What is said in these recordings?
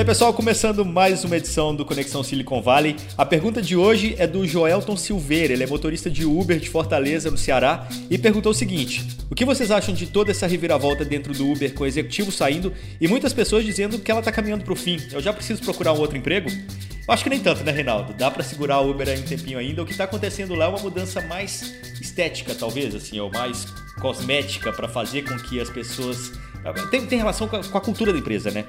E aí, pessoal, começando mais uma edição do Conexão Silicon Valley. A pergunta de hoje é do Joelton Silveira, ele é motorista de Uber de Fortaleza, no Ceará, e perguntou o seguinte: O que vocês acham de toda essa reviravolta dentro do Uber com o executivo saindo e muitas pessoas dizendo que ela está caminhando para o fim? Eu já preciso procurar um outro emprego? Eu acho que nem tanto, né, Reinaldo? Dá para segurar o Uber aí um tempinho ainda. O que está acontecendo lá é uma mudança mais estética, talvez, assim, ou mais cosmética para fazer com que as pessoas. Tem, tem relação com a, com a cultura da empresa, né?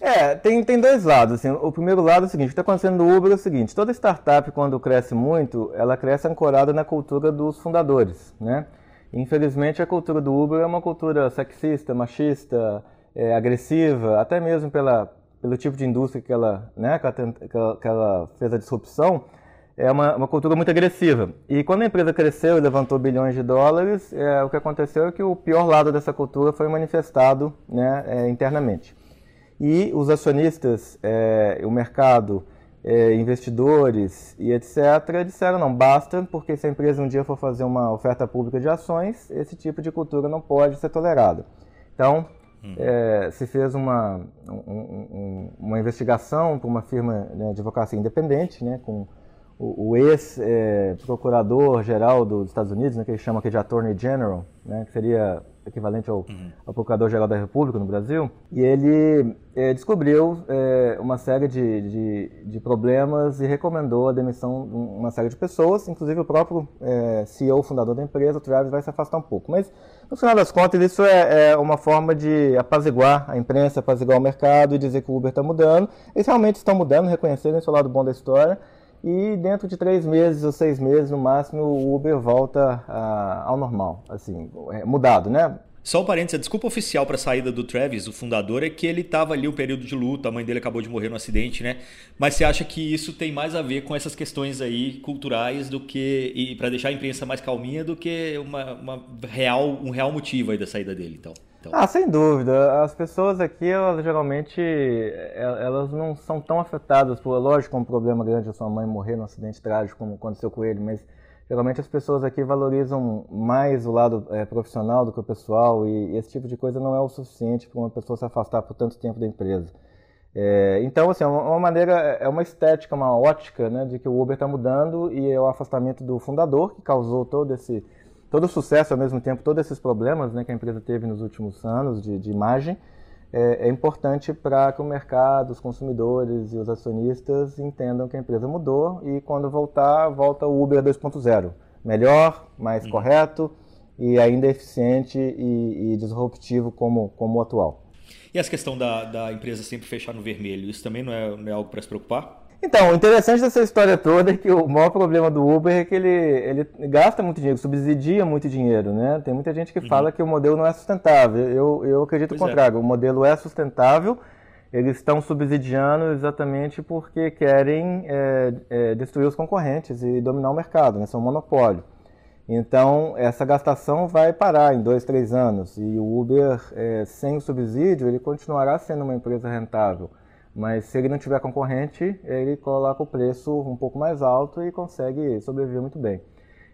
É, tem, tem dois lados. Assim. O primeiro lado é o seguinte: o que está acontecendo no Uber é o seguinte: toda startup, quando cresce muito, ela cresce ancorada na cultura dos fundadores. Né? Infelizmente, a cultura do Uber é uma cultura sexista, machista, é, agressiva, até mesmo pela, pelo tipo de indústria que ela, né, que ela, que ela fez a disrupção. É uma, uma, cultura muito agressiva. E quando a empresa cresceu e levantou bilhões de dólares, é, o que aconteceu é que o pior lado dessa cultura foi manifestado né, é, internamente e os acionistas, é, o mercado, é, investidores e etc. disseram não, basta, porque se a empresa um dia for fazer uma oferta pública de ações, esse tipo de cultura não pode ser tolerado. Então, hum. é, se fez uma, um, um, uma investigação por uma firma né, de advocacia independente, né, com o, o ex-procurador-geral dos Estados Unidos, né, que ele chama aqui de Attorney General, né, que seria equivalente ao, uhum. ao Procurador-Geral da República no Brasil, e ele é, descobriu é, uma série de, de, de, problemas e recomendou a demissão de uma série de pessoas, inclusive o próprio é, CEO, fundador da empresa, o Travis, vai se afastar um pouco. Mas, no final das contas, isso é, é uma forma de apaziguar a imprensa, apaziguar o mercado e dizer que o Uber está mudando. Eles realmente estão mudando, reconhecendo esse é lado bom da história, e dentro de três meses ou seis meses, no máximo, o Uber volta uh, ao normal, assim, é, mudado, né? Só um parênteses, a desculpa oficial para a saída do Travis, o fundador, é que ele estava ali um período de luta, a mãe dele acabou de morrer no acidente, né? Mas você acha que isso tem mais a ver com essas questões aí culturais do que e para deixar a imprensa mais calminha do que uma, uma, real um real motivo aí da saída dele, então? Então. Ah, sem dúvida. As pessoas aqui, elas geralmente elas não são tão afetadas por, lógico, um problema grande a sua mãe morrer num acidente trágico como aconteceu com ele, mas geralmente as pessoas aqui valorizam mais o lado é, profissional do que o pessoal e, esse tipo de coisa não é o suficiente para uma pessoa se afastar por tanto tempo da empresa. É, então, assim, é uma, maneira, é uma estética, uma ótica, né, de que o Uber está mudando e é o afastamento do fundador que causou todo esse, todo o sucesso ao mesmo tempo, todos esses problemas, né, que a empresa teve nos últimos anos de, de imagem é, é importante para que o mercado, os consumidores e os acionistas entendam que a empresa mudou e quando voltar, volta o Uber 2.0. Melhor, mais uhum. correto e ainda eficiente e, e, disruptivo como, como o atual. E essa questão da, da empresa sempre fechar no vermelho, isso também não é, não é algo para se preocupar? Então, o interessante dessa história toda é que o maior problema do Uber é que ele, ele gasta muito dinheiro, subsidia muito dinheiro, né? Tem muita gente que uhum. fala que o modelo não é sustentável. Eu, eu acredito pois o é. contrário. É. O modelo é sustentável, eles estão subsidiando exatamente porque querem é, é, destruir os concorrentes e dominar o mercado, né? São um monopólio. Então, essa gastação vai parar em dois, três anos. E o Uber, é, sem o subsídio, ele continuará sendo uma empresa rentável. Mas se ele não tiver concorrente, ele coloca o preço um pouco mais alto e consegue sobreviver muito bem.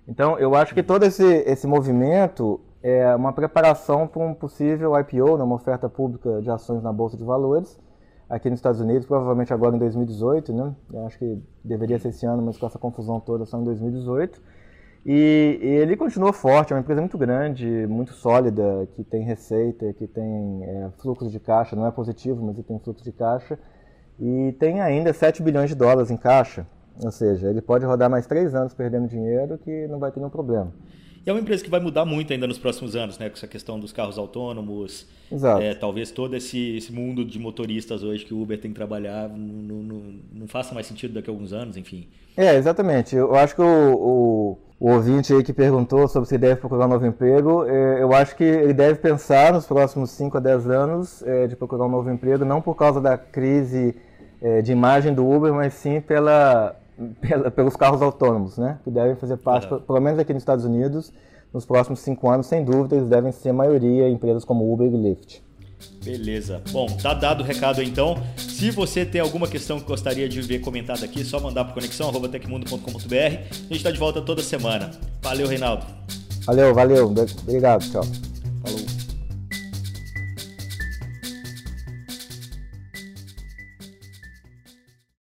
Então, eu acho que todo esse, esse movimento é uma preparação para um possível IPO, né, uma oferta pública de ações na Bolsa de Valores, aqui nos Estados Unidos, provavelmente agora em 2018, né? Eu acho que deveria ser esse ano, mas com essa confusão toda só em 2018. E, e ele continua forte, é uma empresa muito grande, muito sólida, que tem receita, que tem é, fluxo de caixa, não é positivo, mas ele tem fluxo de caixa, e tem ainda 7 bilhões de dólares em caixa. Ou seja, ele pode rodar mais três anos perdendo dinheiro que não vai ter nenhum problema. E é uma empresa que vai mudar muito ainda nos próximos anos, né? Com essa questão dos carros autônomos. Exato. É, talvez todo esse, esse mundo de motoristas hoje que o Uber tem que trabalhar não, não, não faça mais sentido daqui a alguns anos, enfim. É, exatamente. Eu acho que o, o, o ouvinte aí que perguntou sobre se deve procurar um novo emprego, é, eu acho que ele deve pensar nos próximos 5 a 10 anos é, de procurar um novo emprego, não por causa da crise é, de imagem do Uber, mas sim pela pela, pelos carros autônomos, né? Que devem fazer parte, uhum. pelo menos aqui nos Estados Unidos, nos próximos cinco anos, sem dúvida, eles devem ser a maioria empresas como Uber e Lyft. Beleza. Bom, tá dado o recado então. Se você tem alguma questão que gostaria de ver comentada aqui, é só mandar para conexão@tecmundo.com.br. A gente está de volta toda semana. Valeu, Reinaldo. Valeu, valeu. Obrigado, tchau.